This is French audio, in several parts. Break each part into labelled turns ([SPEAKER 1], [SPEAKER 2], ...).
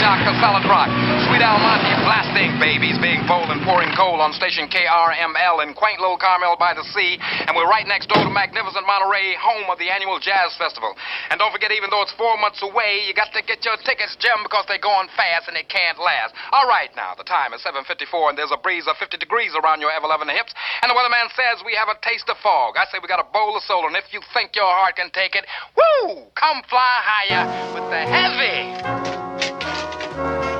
[SPEAKER 1] Dr. Solid Rock, Sweet blasting babies being bold and pouring coal on station KRML in quaint little Carmel by the sea. And we're right next door to magnificent Monterey, home of the annual Jazz Festival. And don't forget, even though it's four months away, you got to get your tickets, Jim, because they're going fast and they can't last. All right, now, the time is 7.54 and there's a breeze of 50 degrees around your ever-loving hips. And the weatherman says we have a taste of fog. I say we got a bowl of soul, and if you think your heart can take it, woo, come fly higher with the heavy.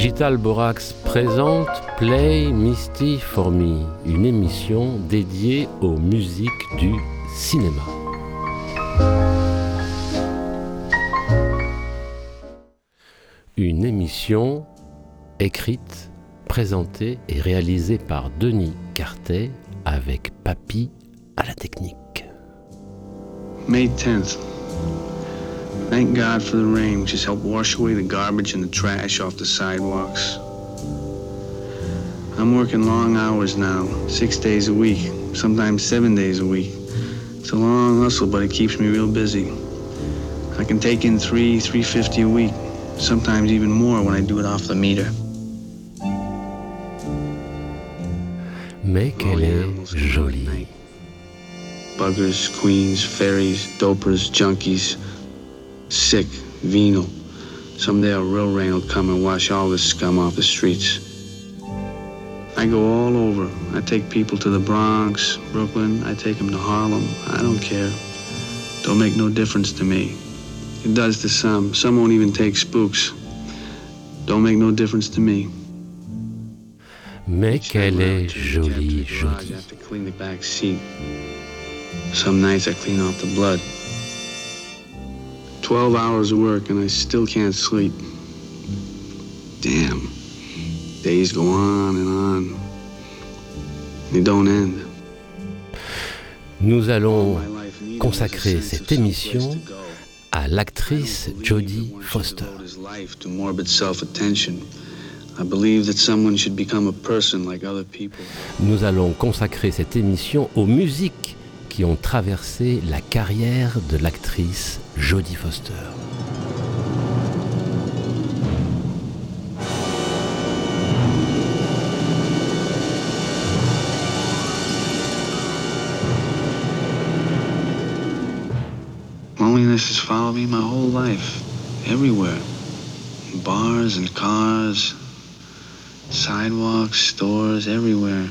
[SPEAKER 2] Digital Borax présente Play Misty for Me, une émission dédiée aux musiques du cinéma. Une émission écrite, présentée et réalisée par Denis Cartet avec Papy à la technique.
[SPEAKER 3] May 10th. Thank God for the rain, which has helped wash away the garbage and the trash off the sidewalks. I'm working long hours now, six days a week, sometimes seven days a week. It's a long hustle, but it keeps me real busy. I can take in three, three fifty a week, sometimes even more when I do it off the meter.
[SPEAKER 2] Mais qu'elle est jolie.
[SPEAKER 3] Buggers, queens, fairies, dopers, junkies, sick, venal. Someday a real rain will come and wash all this scum off the streets. I go all over. I take people to the Bronx, Brooklyn. I take them to Harlem. I don't care. Don't make no difference to me. It does to some. Some won't even take spooks. Don't make no difference to me.
[SPEAKER 2] Mais qu'elle est jolie, jolie.
[SPEAKER 3] have to clean the back seat. Some nights I clean off the blood. Twelve hours of work and I still can't sleep. Damn. Days go on and on. They don't end.
[SPEAKER 2] Nous allons consacrer cette émission à l'actrice Jodie Foster. Nous allons consacrer cette émission aux musiques qui ont traversé la carrière de l'actrice Jodie Foster.
[SPEAKER 3] Loneliness has followed me my whole life, everywhere. Bars and cars, sidewalks, stores, everywhere.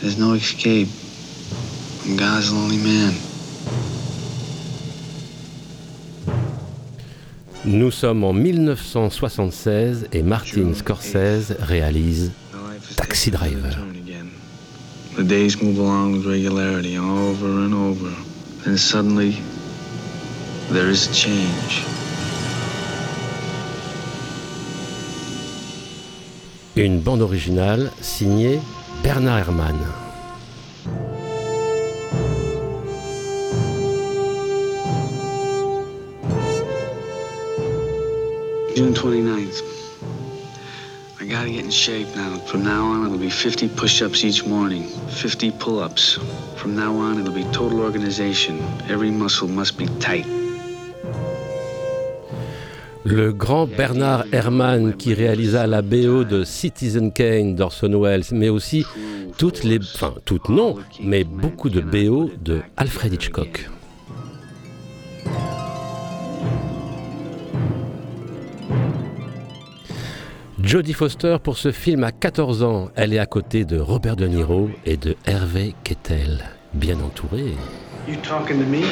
[SPEAKER 3] There's no escape. I'm God's lonely man.
[SPEAKER 2] Nous sommes en 1976 et Martin Scorsese réalise Taxi Driver.
[SPEAKER 3] The days move along with regularity, over and over. Then suddenly, there is a change.
[SPEAKER 2] une bande originale signée Bernard Herrmann.
[SPEAKER 3] June 29th. I gotta get in shape now. From now on, it'll be 50 push ups each morning, 50 pull ups. From now on, it'll be total organization. Every muscle must be tight.
[SPEAKER 2] Le grand Bernard Herrmann qui réalisa la BO de Citizen Kane d'Orson Welles, mais aussi toutes les, enfin toutes non, mais beaucoup de BO de Alfred Hitchcock. Jodie Foster pour ce film à 14 ans, elle est à côté de Robert De Niro et de Hervé Kettel, bien entourée.
[SPEAKER 3] You talking to me? You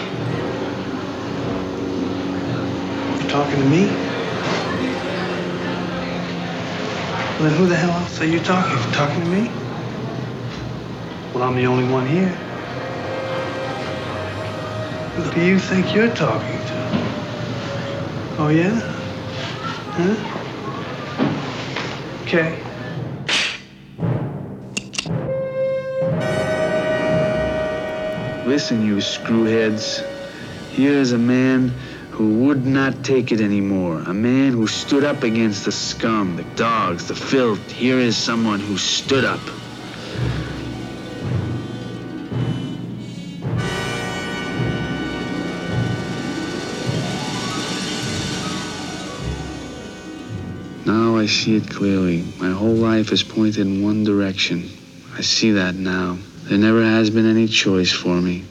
[SPEAKER 3] talking to me? Well, then who the hell else are you talking? You talking to me? Well, I'm the only one here. Who do you think you're talking to? Oh, yeah? Huh? Okay. Listen, you screwheads. Here is a man who would not take it anymore. A man who stood up against the scum, the dogs, the filth. Here is someone who stood up. Now I see it clearly. My whole life is pointed in one direction. I see that now. There never has been any choice for me.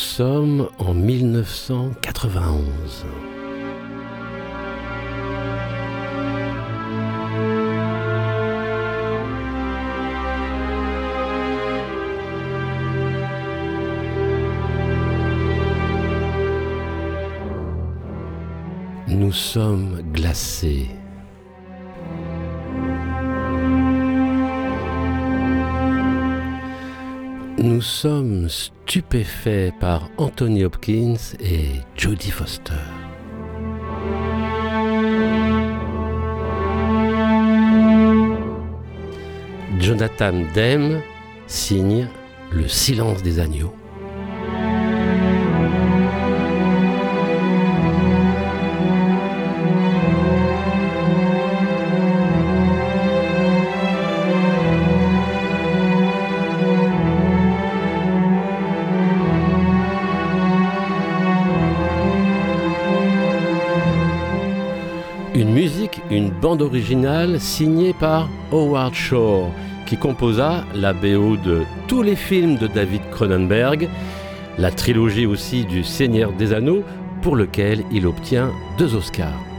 [SPEAKER 2] Sommes en 1991. Nous sommes glacés. Nous sommes stupéfaits par Anthony Hopkins et Jodie Foster. Jonathan Demme signe Le silence des agneaux. Une bande originale signée par Howard Shore, qui composa la BO de tous les films de David Cronenberg, la trilogie aussi du Seigneur des Anneaux, pour lequel il obtient deux Oscars.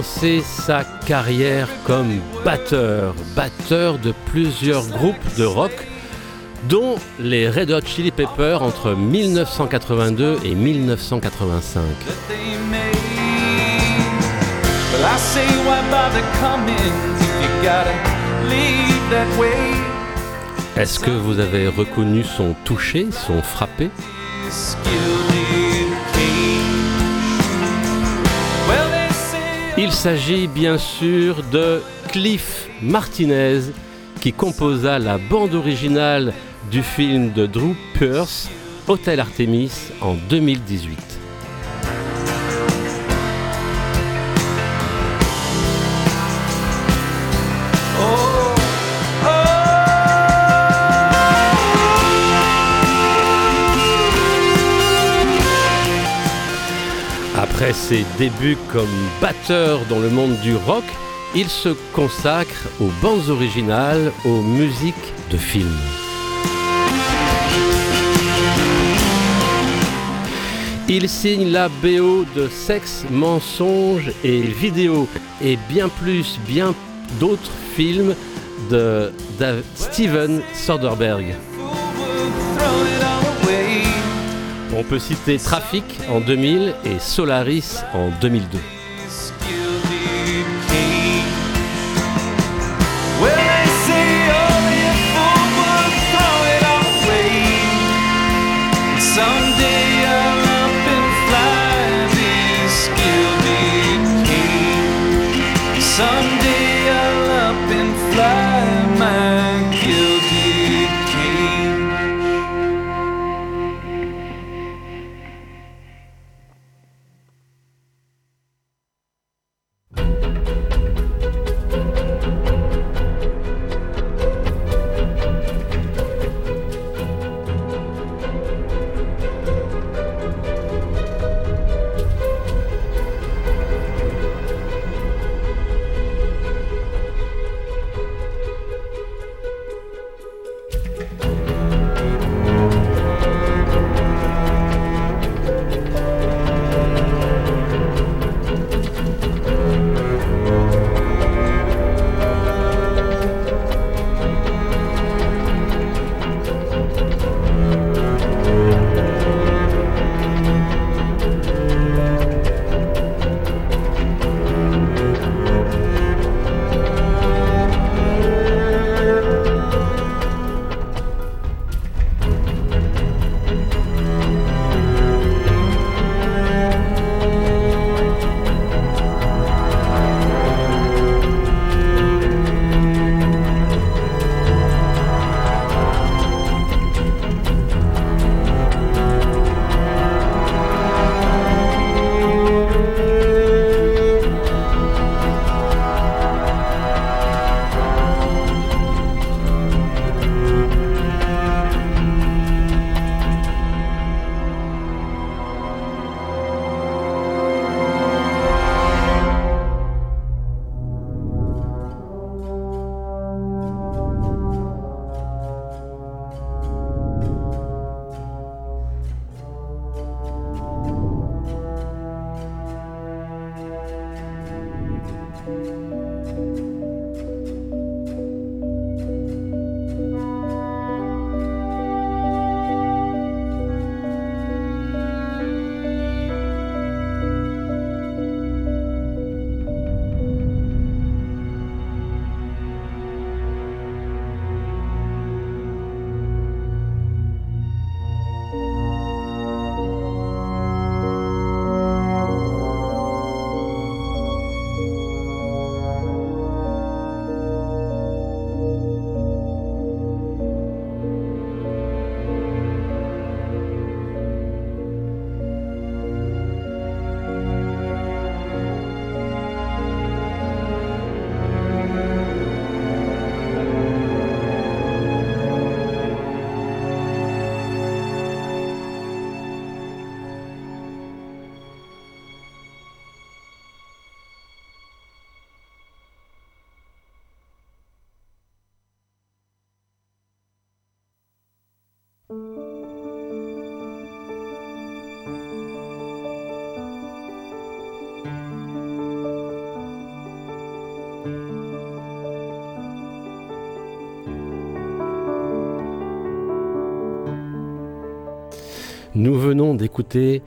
[SPEAKER 2] Commencé sa carrière comme batteur, batteur de plusieurs groupes de rock, dont les Red Hot Chili Peppers entre 1982 et 1985.
[SPEAKER 4] that they made. Well, I say, why bother coming if you gotta leave that way?
[SPEAKER 2] Est-ce que vous avez reconnu son toucher, son frappé? Il s'agit bien sûr de Cliff Martinez qui composa la bande originale du film de Drew Pearce, Hotel Artemis, en 2018. Après ses débuts comme batteur dans le monde du rock, il se consacre aux bandes originales, aux musiques de films. Il signe la BO de Sexe, Mensonge et Vidéo et bien plus, bien d'autres films de, Steven Soderbergh. On peut citer Trafic en 2000 et Solaris en 2002. Nous venons d'écouter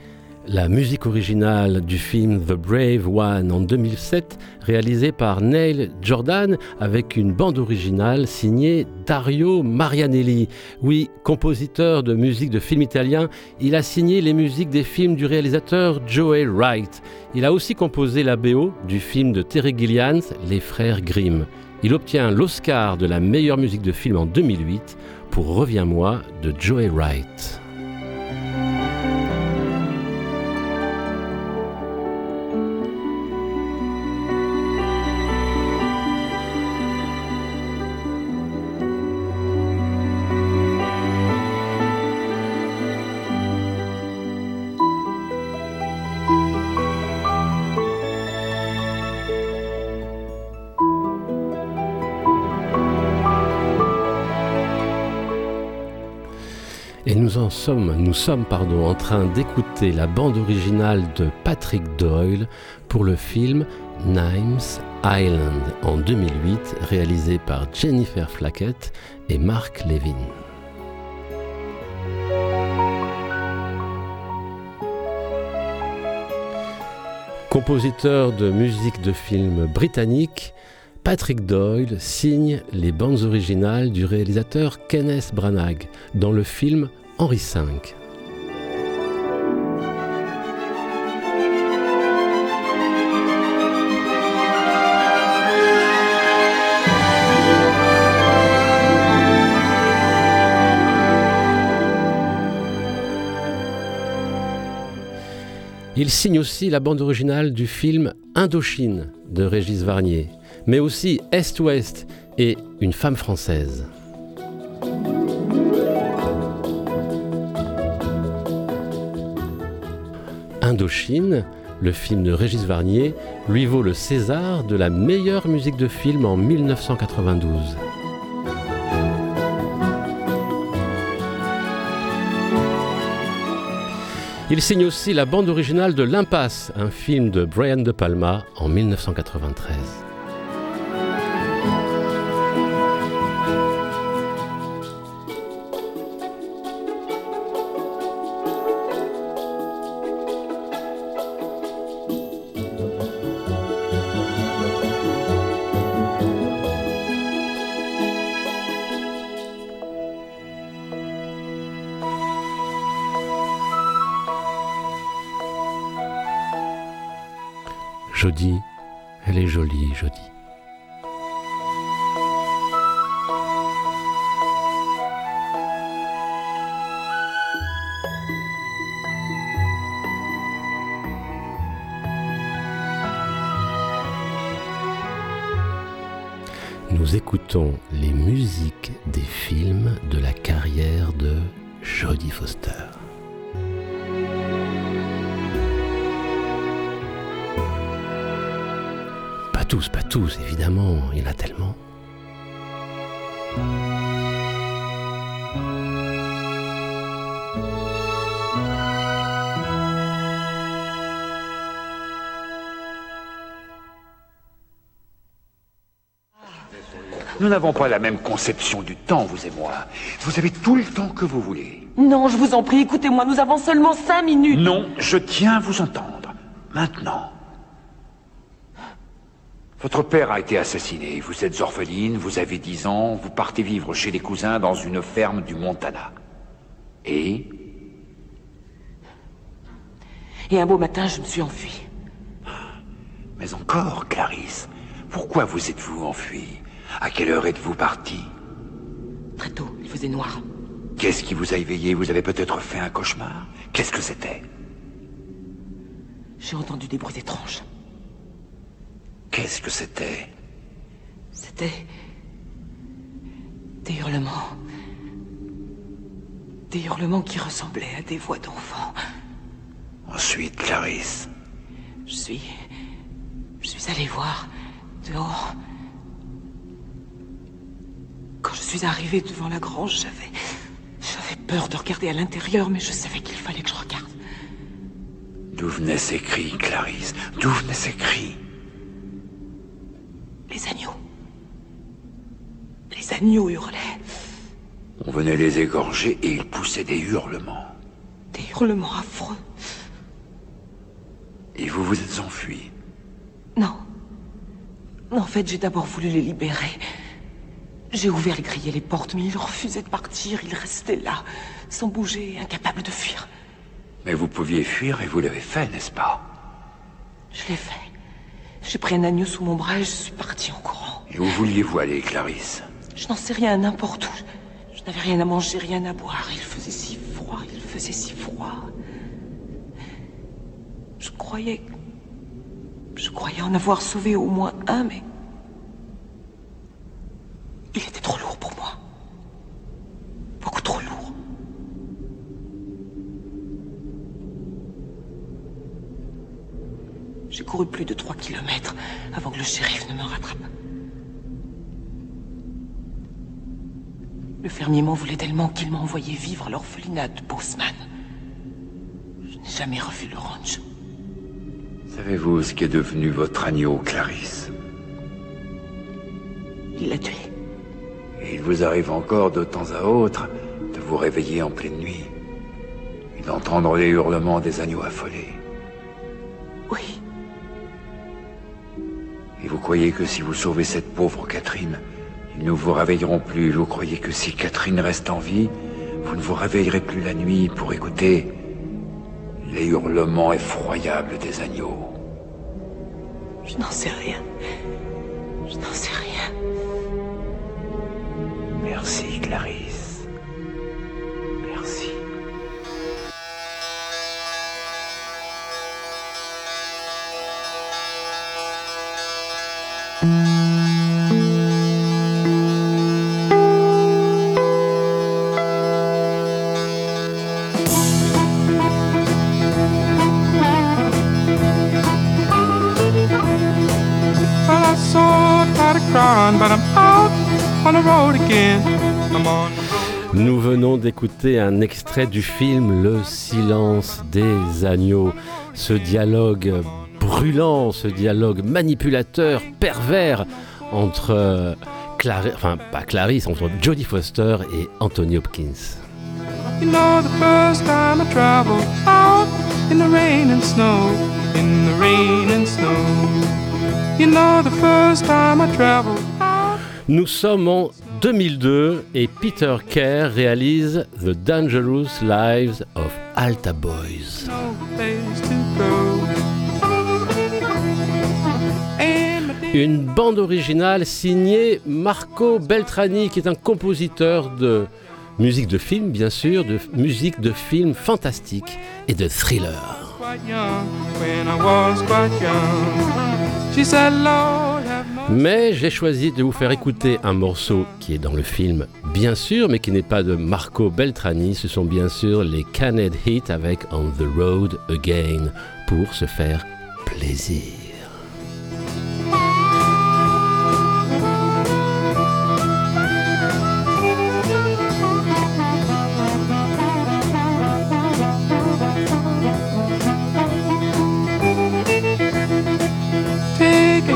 [SPEAKER 2] la musique originale du film The Brave One en 2007, réalisé par Neil Jordan avec une bande originale signée Dario Marianelli. Oui, compositeur de musique de films italiens, il a signé les musiques des films du réalisateur Joey Wright. Il a aussi composé la BO du film de Terry Gilliam, Les Frères Grimm. Il obtient l'Oscar de la meilleure musique de film en 2008 pour Reviens-moi de Joey Wright. Nous sommes en train d'écouter la bande originale de Patrick Doyle pour le film Nimes Island en 2008, réalisé par Jennifer Flackett et Mark Levin. Compositeur de musique de films britannique, Patrick Doyle signe les bandes originales du réalisateur Kenneth Branagh dans le film Henri V. Il signe aussi la bande originale du film Indochine de Régis Varnier, mais aussi Est-Ouest et Une femme française. Indochine, le film de Régis Varnier, lui vaut le César de la meilleure musique de film en 1992. Il signe aussi la bande originale de L'Impasse, un film de Brian De Palma en 1993. Nous écoutons les musiques des films de la carrière de Jodie Foster. Tous, pas tous, évidemment, il y en a tellement.
[SPEAKER 5] Nous n'avons pas la même conception du temps, vous et moi. Vous avez tout le temps que vous voulez.
[SPEAKER 6] Non, je vous en prie, écoutez-moi, nous avons seulement cinq minutes.
[SPEAKER 5] Non, je tiens à vous entendre. Maintenant. Votre père a été assassiné. Vous êtes orpheline, vous avez 10 ans, vous partez vivre chez les cousins dans une ferme du Montana. Et?
[SPEAKER 6] Et un beau matin, je me suis enfuie.
[SPEAKER 5] Mais encore, Clarisse, pourquoi vous êtes-vous enfuie À quelle heure êtes-vous partie?
[SPEAKER 6] Très tôt, il faisait noir.
[SPEAKER 5] Qu'est-ce qui vous a éveillé? Vous avez peut-être fait un cauchemar? Qu'est-ce que c'était?
[SPEAKER 6] J'ai entendu des bruits étranges.
[SPEAKER 5] Qu'est-ce que c'était?
[SPEAKER 6] C'était... Des hurlements. Des hurlements qui ressemblaient à des voix d'enfants.
[SPEAKER 5] Ensuite, Clarisse.
[SPEAKER 6] Je suis... Je suis allé voir dehors. Quand je suis arrivé devant la grange, j'avais... J'avais peur de regarder à l'intérieur, mais je savais qu'il fallait que je regarde.
[SPEAKER 5] D'où venaient ces cris, Clarisse? D'où venaient ces cris?
[SPEAKER 6] Les agneaux. Les agneaux hurlaient.
[SPEAKER 5] On venait les égorger et ils poussaient des hurlements.
[SPEAKER 6] Des hurlements affreux.
[SPEAKER 5] Et vous vous êtes enfui
[SPEAKER 6] Non. En fait, j'ai d'abord voulu les libérer. J'ai ouvert et les portes, mais ils refusaient de partir. Ils restaient là, sans bouger, incapables de fuir.
[SPEAKER 5] Mais vous pouviez fuir et vous l'avez fait, n'est-ce pas?
[SPEAKER 6] Je l'ai fait. J'ai pris un agneau sous mon bras et je suis parti en courant.
[SPEAKER 5] Et où vouliez-vous aller, Clarisse?
[SPEAKER 6] Je n'en sais rien, n'importe où. Je n'avais rien à manger, rien à boire. Il faisait si froid, il faisait si froid. Je croyais... Je croyais en avoir sauvé au moins un, mais... Il était trop lourd pour moi. Beaucoup trop lourd. J'ai couru plus de trois kilomètres avant que le shérif ne me rattrape. Le fermier m'en voulait tellement qu'il m'a envoyé vivre à l'orphelinat de Bosman. Je n'ai jamais revu le ranch.
[SPEAKER 5] Savez-vous ce qu'est devenu votre agneau, Clarisse?
[SPEAKER 6] Il l'a tué.
[SPEAKER 5] Et il vous arrive encore de temps à autre de vous réveiller en pleine nuit et d'entendre les hurlements des agneaux affolés.
[SPEAKER 6] Oui,
[SPEAKER 5] Et vous croyez que si vous sauvez cette pauvre Catherine, ils ne vous réveilleront plus. Vous croyez que si Catherine reste en vie, vous ne vous réveillerez plus la nuit pour écouter les hurlements effroyables des agneaux.
[SPEAKER 6] je n'en sais rien. Je n'en sais rien.
[SPEAKER 5] Merci, Clarisse.
[SPEAKER 2] Venons d'écouter un extrait du film Le silence des agneaux. Ce dialogue brûlant, ce dialogue manipulateur, pervers entre euh, Clari- enfin pas Clarisse, entre Jodie Foster et Anthony Hopkins.
[SPEAKER 4] You know, the first time I traveled out in the rain and snow, in the rain and snow. You know, the first time I traveled out.
[SPEAKER 2] Nous sommes en 2002 et Peter Kerr réalise The Dangerous Lives of Alta Boys. Une bande originale signée Marco Beltrani, qui est un compositeur de musique de film, bien sûr, de musique de film fantastique et de thriller. Mais j'ai choisi de vous faire écouter un morceau qui est dans le film, bien sûr, mais qui n'est pas de Marco Beltrani. Ce sont bien sûr les Canned Heat avec On the Road Again pour se faire plaisir.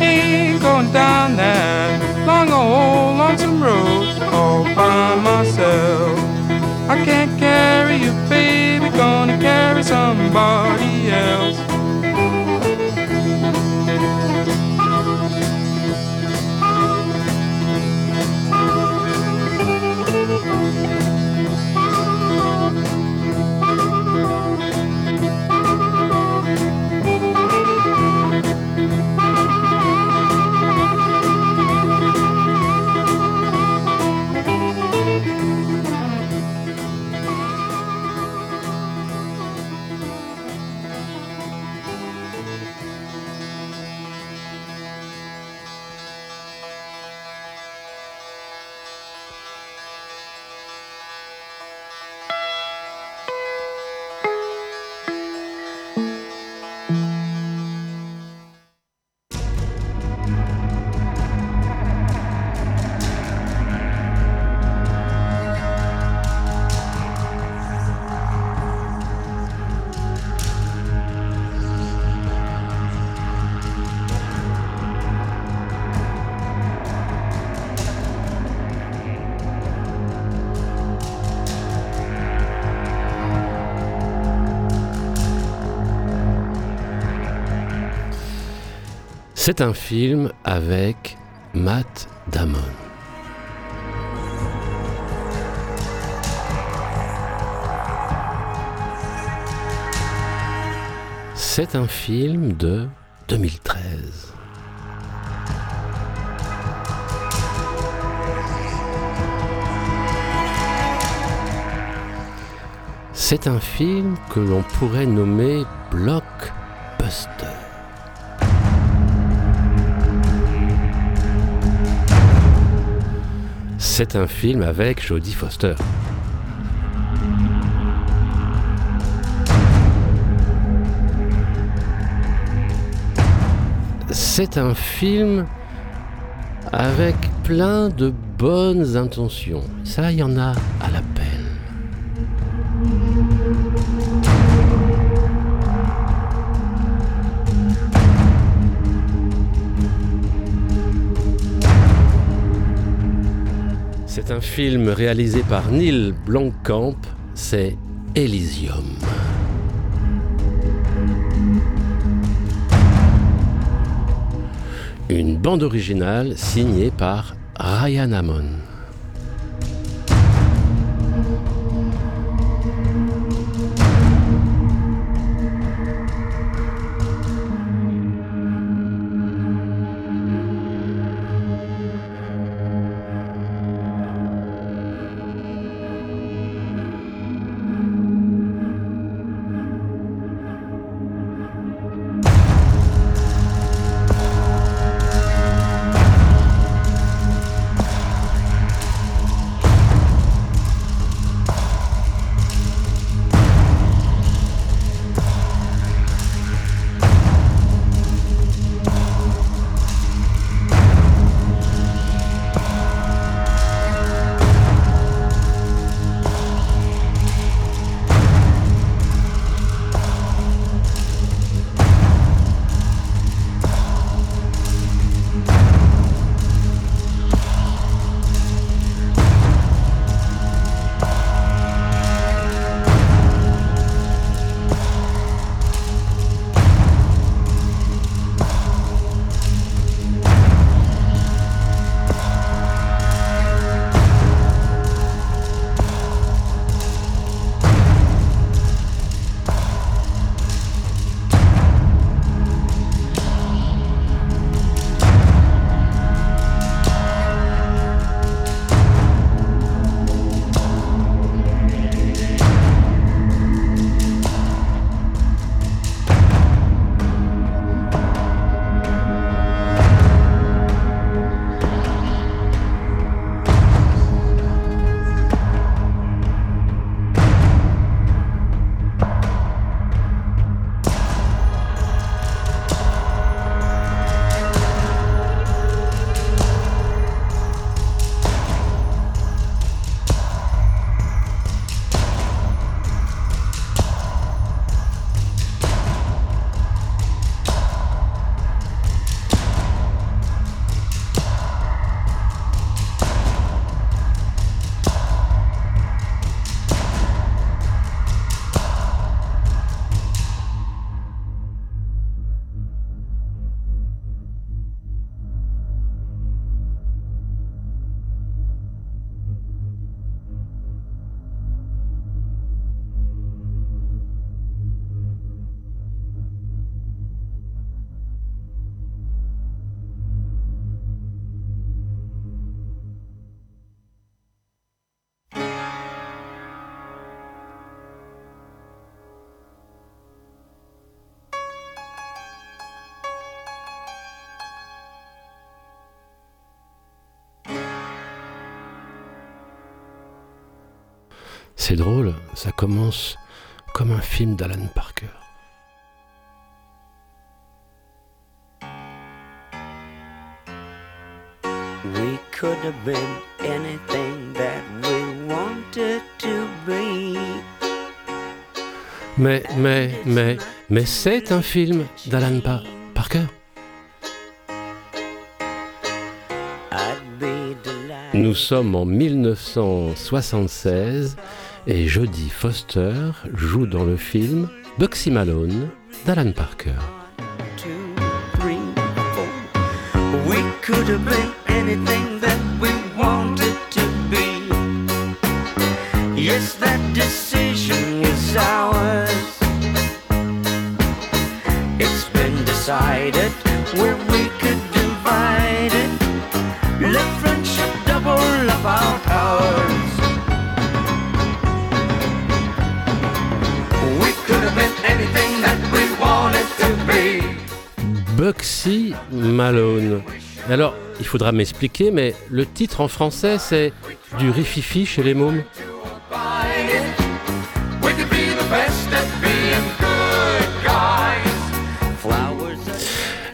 [SPEAKER 4] Ain't going down that long old lonesome road all by myself. I can't carry you, baby, gonna carry somebody
[SPEAKER 2] C'est un film avec Matt Damon. C'est un film de 2013. C'est un film que l'on pourrait nommer blockbuster. C'est un film avec Jodie Foster. C'est un film avec plein de bonnes intentions. Ça, il y en a à la C'est un film réalisé par Neil Blomkamp, c'est Elysium. Une bande originale signée par Ryan Amon. C'est drôle, ça commence comme un film d'Alan Parker.
[SPEAKER 7] We could have been anything that we wanted to be.
[SPEAKER 2] Mais, mais, mais, mais c'est un film d'Alan Pa- Parker. Nous sommes en 1976 et Jodie Foster joue dans le film Bugsy Malone d'Alan Parker. Bugsy Malone. Alors, il faudra m'expliquer, mais le titre en français, c'est du rififi chez les mômes.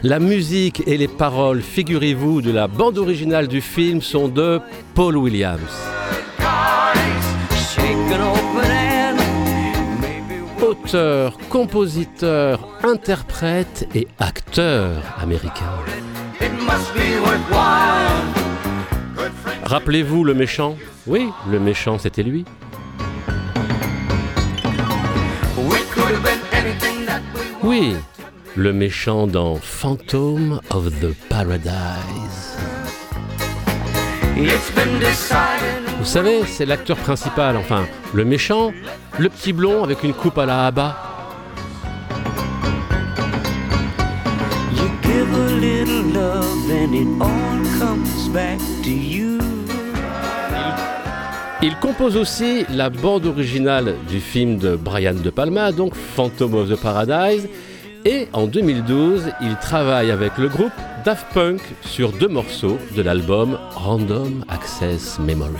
[SPEAKER 2] La musique et les paroles, figurez-vous, de la bande originale du film sont de Paul Williams. Compositeur, interprète et acteur américain. Rappelez-vous le méchant? Oui, le méchant, c'était lui. Oui, le méchant dans Phantom of the Paradise. Vous savez, c'est l'acteur principal, enfin, le méchant, le petit blond avec une coupe à la haba.
[SPEAKER 7] you give a little love and it all comes back to you.
[SPEAKER 2] Il compose aussi la bande originale du film de Brian De Palma, donc Phantom of the Paradise. Et en 2012, il travaille avec le groupe Daft Punk sur deux morceaux de l'album Random Access Memory.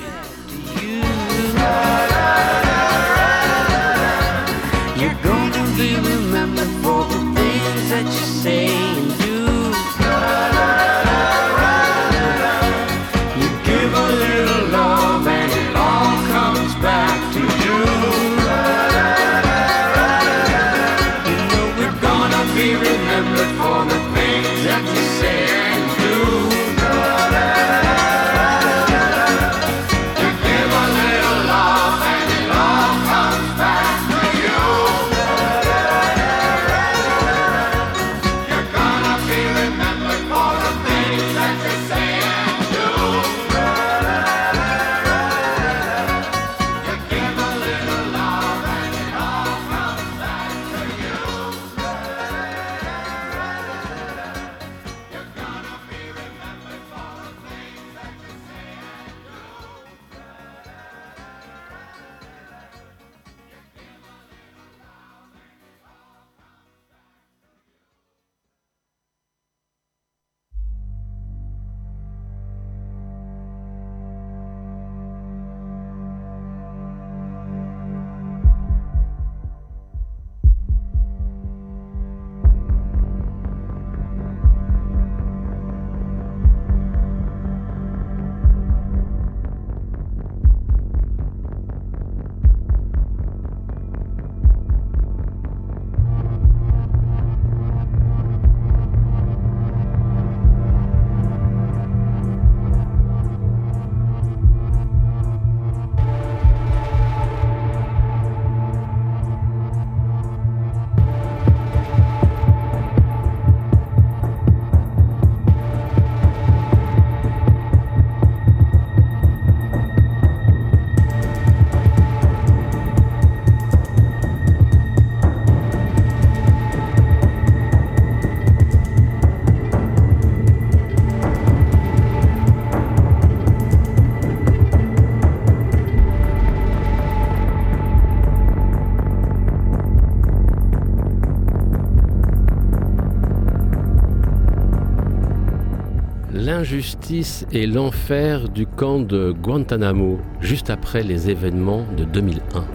[SPEAKER 2] L'injustice et l'enfer du camp de Guantanamo, juste après les événements de 2001.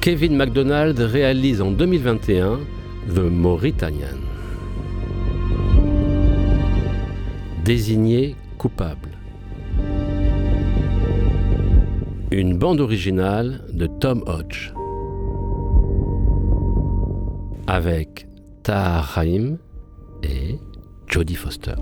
[SPEAKER 2] Kevin MacDonald réalise en 2021 The Mauritanian. Désigné coupable. Une bande originale de Tom Hodge. Avec Tahar Rahim et Jodie Foster.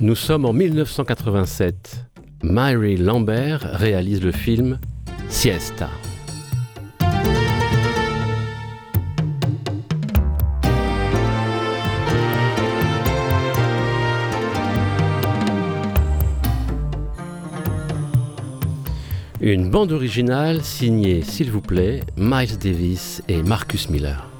[SPEAKER 2] Nous sommes en 1987. Myri Lambert réalise le film Siesta. Une bande originale signée, s'il vous plaît, Miles Davis et Marcus Miller.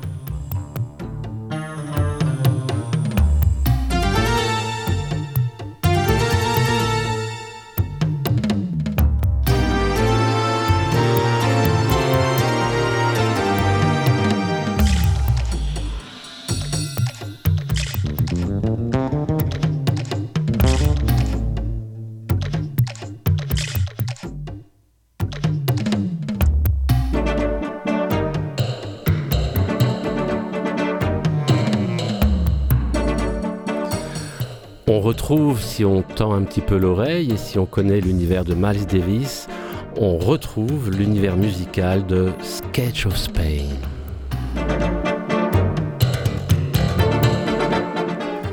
[SPEAKER 2] Petit peu l'oreille et si on connaît l'univers de Miles Davis, on retrouve l'univers musical de Sketch of Spain.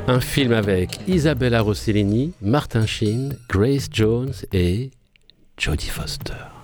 [SPEAKER 2] Un film avec Isabella Rossellini, Martin Sheen, Grace Jones et Jodie Foster.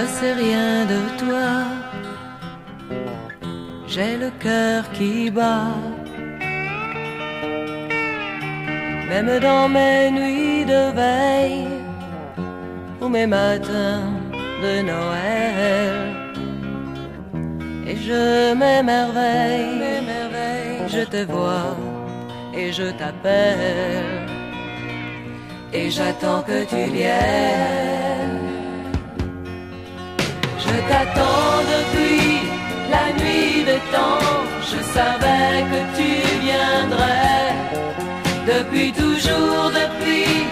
[SPEAKER 8] Ne sais rien de toi. J'ai le cœur qui bat. Même dans mes nuits de veille ou mes matins de Noël. Et je m'émerveille, je te vois et je t'appelle. Et j'attends que tu viennes. Je t'attends depuis la nuit des temps. Je savais que tu viendrais. Depuis toujours, depuis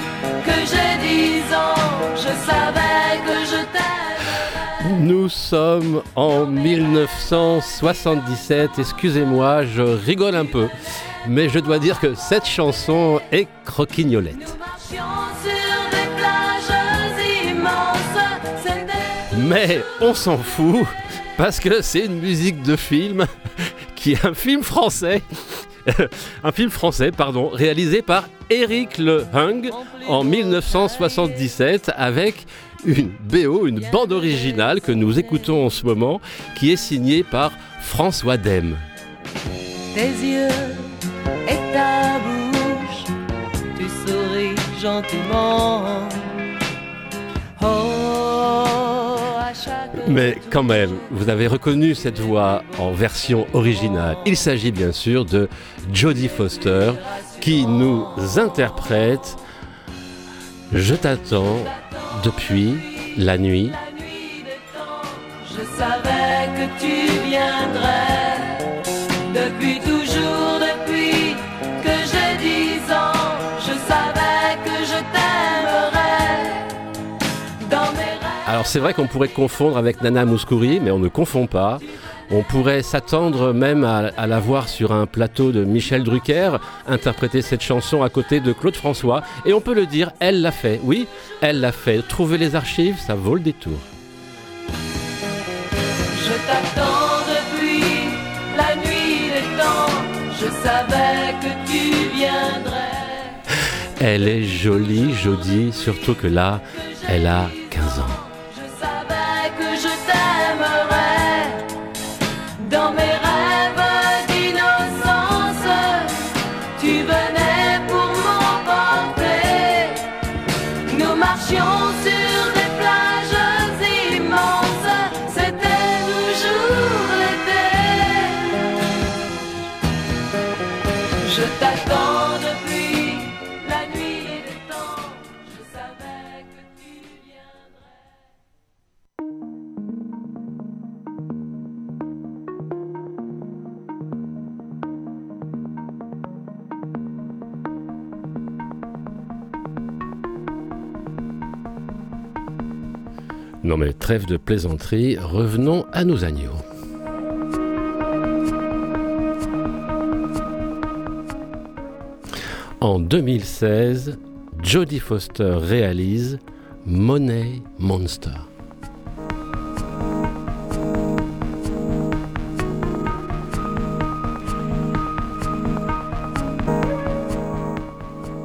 [SPEAKER 8] que j'ai dix ans, je savais que je t'aime.
[SPEAKER 2] Nous sommes en 1977. Excusez-moi, je rigole un peu. Mais je dois dire que cette chanson est croquignolette. Mais on s'en fout parce que c'est une musique de film qui est un film français. un film français, pardon, réalisé par Eric Le Hung en 1977 avec une BO, une bande originale que nous écoutons en ce moment, qui est signée par François Dem.
[SPEAKER 8] tes yeux et ta bouche, tu souris gentiment. Oh,
[SPEAKER 2] Mais quand même, vous avez reconnu cette voix en version originale. Il s'agit bien sûr de Jodie Foster qui nous interprète Je t'attends depuis la nuit. Alors c'est vrai qu'on pourrait confondre avec Nana Mouskouri, mais on ne confond pas. On pourrait s'attendre même à, à la voir sur un plateau de Michel Drucker, interpréter cette chanson à côté de Claude François. Et on peut le dire, elle l'a fait. Oui, elle l'a fait. Trouver les archives, ça vaut le détour.
[SPEAKER 8] Je t'attends depuis la nuit des temps. Je savais que tu viendrais.
[SPEAKER 2] Elle est jolie, Jodie, surtout que là, elle a 15 ans.
[SPEAKER 8] Marchions sur des plages
[SPEAKER 2] Non mais trêve de plaisanterie, revenons à nos agneaux. En 2016, Jodie Foster réalise Money Monster.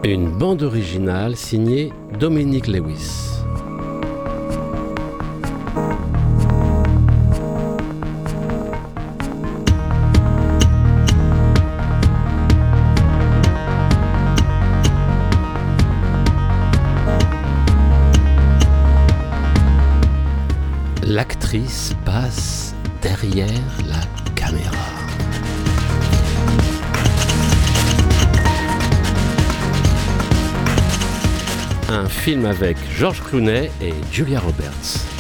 [SPEAKER 2] Une bande originale signée Dominic Lewis. Avec George Clooney et Julia Roberts.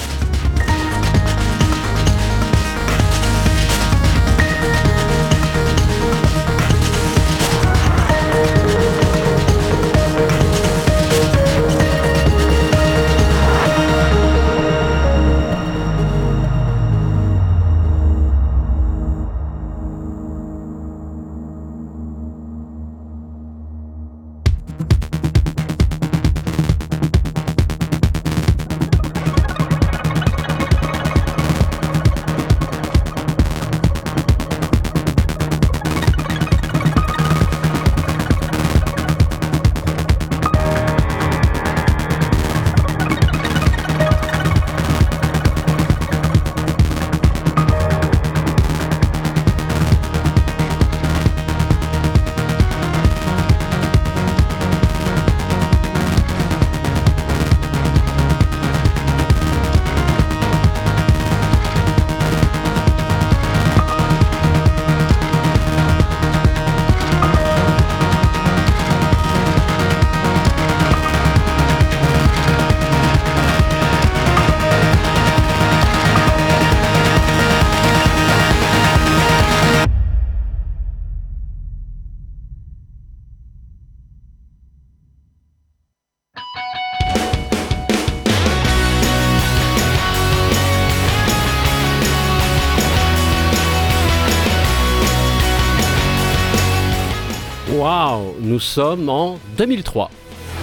[SPEAKER 2] Sommes en 2003.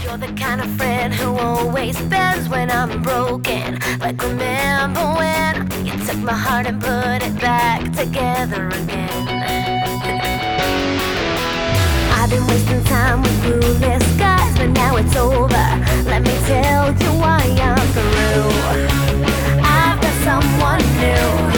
[SPEAKER 9] You're the kind of friend who always bends when I'm broken. Like remember when you took my heart and put it back together again. I've been wasting time with clueless guys, but now it's over. Let me tell you why I'm through. I've got someone new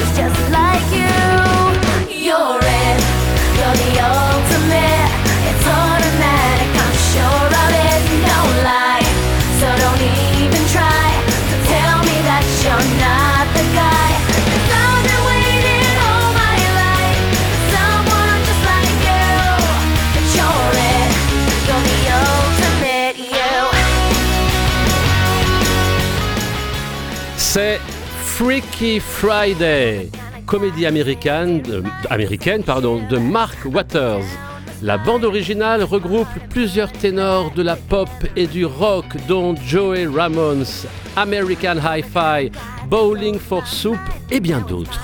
[SPEAKER 2] C'est Freaky Friday, comédie américaine, de- Mark Waters. La bande originale regroupe plusieurs ténors de la pop et du rock, dont Joey Ramones, American Hi-Fi, Bowling for Soup et bien d'autres.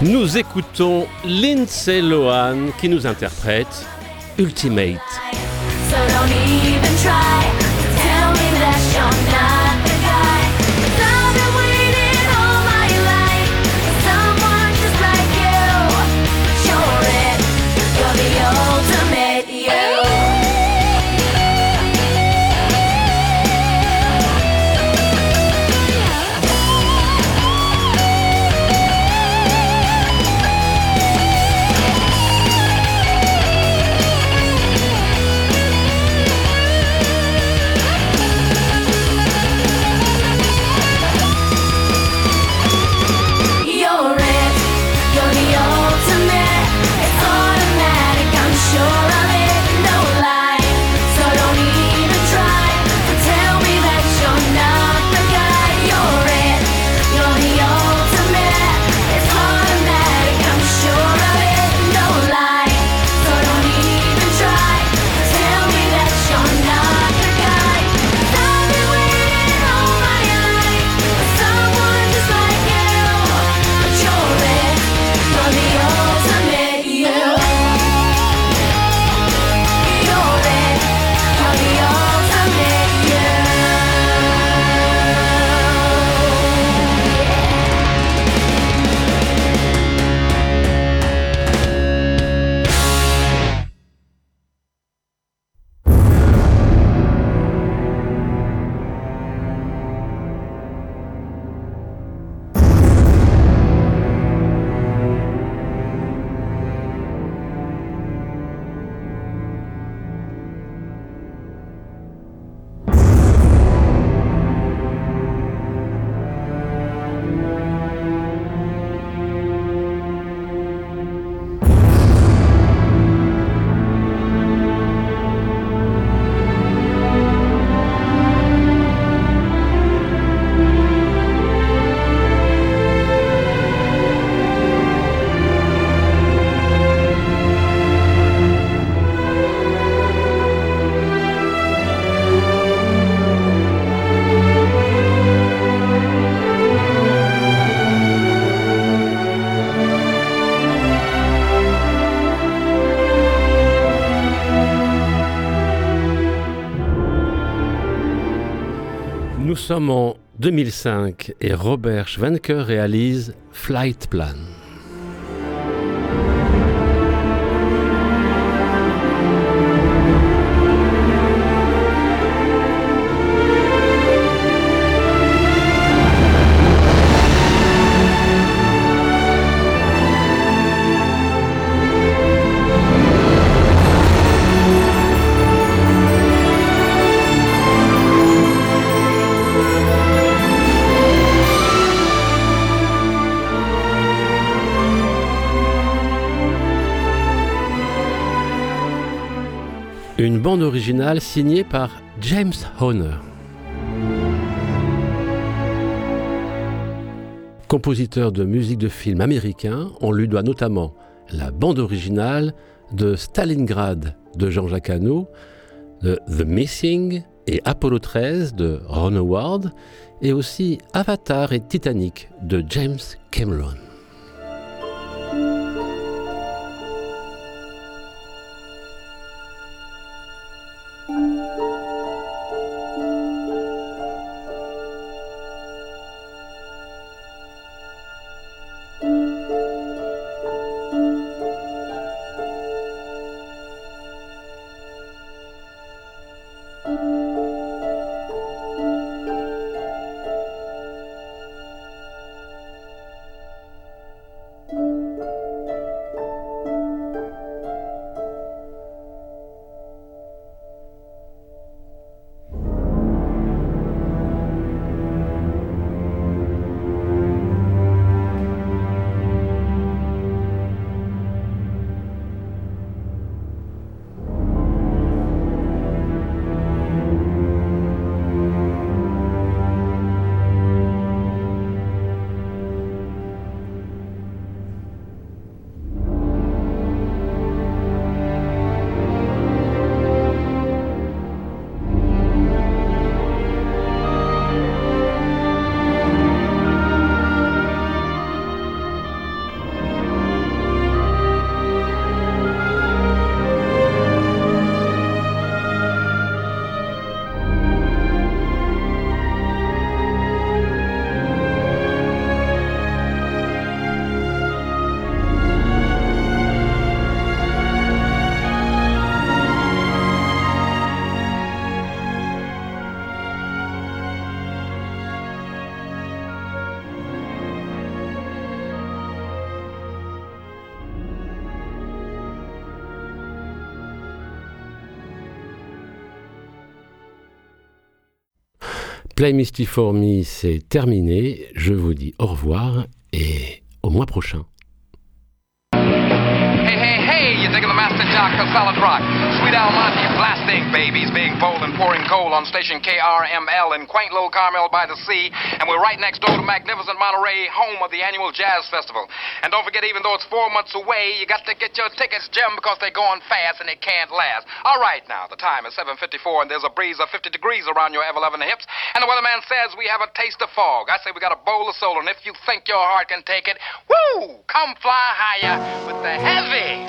[SPEAKER 2] Nous écoutons Lindsay Lohan qui nous interprète Ultimate. Sommes en 2005 et Robert Schwenke réalise Flight Plan. Bande originale signée par James Horner. Compositeur de musique de film américain, on lui doit notamment la bande originale de Stalingrad de Jean-Jacques Hano, The Missing et Apollo 13 de Ron Howard, et aussi Avatar et Titanic de James Cameron. Play Misty for c'est terminé. Je vous dis au revoir et au mois prochain.
[SPEAKER 1] Babies being bold and pouring coal on station KRML in quaint little Carmel by the sea. And we're right next door to magnificent Monterey, home of the annual Jazz Festival. And don't forget, even though it's four months away, you got to get your tickets, Jim, because they're going fast and they can't last. All right, now, the time is 7.54 and there's a breeze of 50 degrees around your ever-loving hips. And the weatherman says we have a taste of fog. I say we got a bowl of soul, and if you think your heart can take it, woo, come fly higher with the heavy.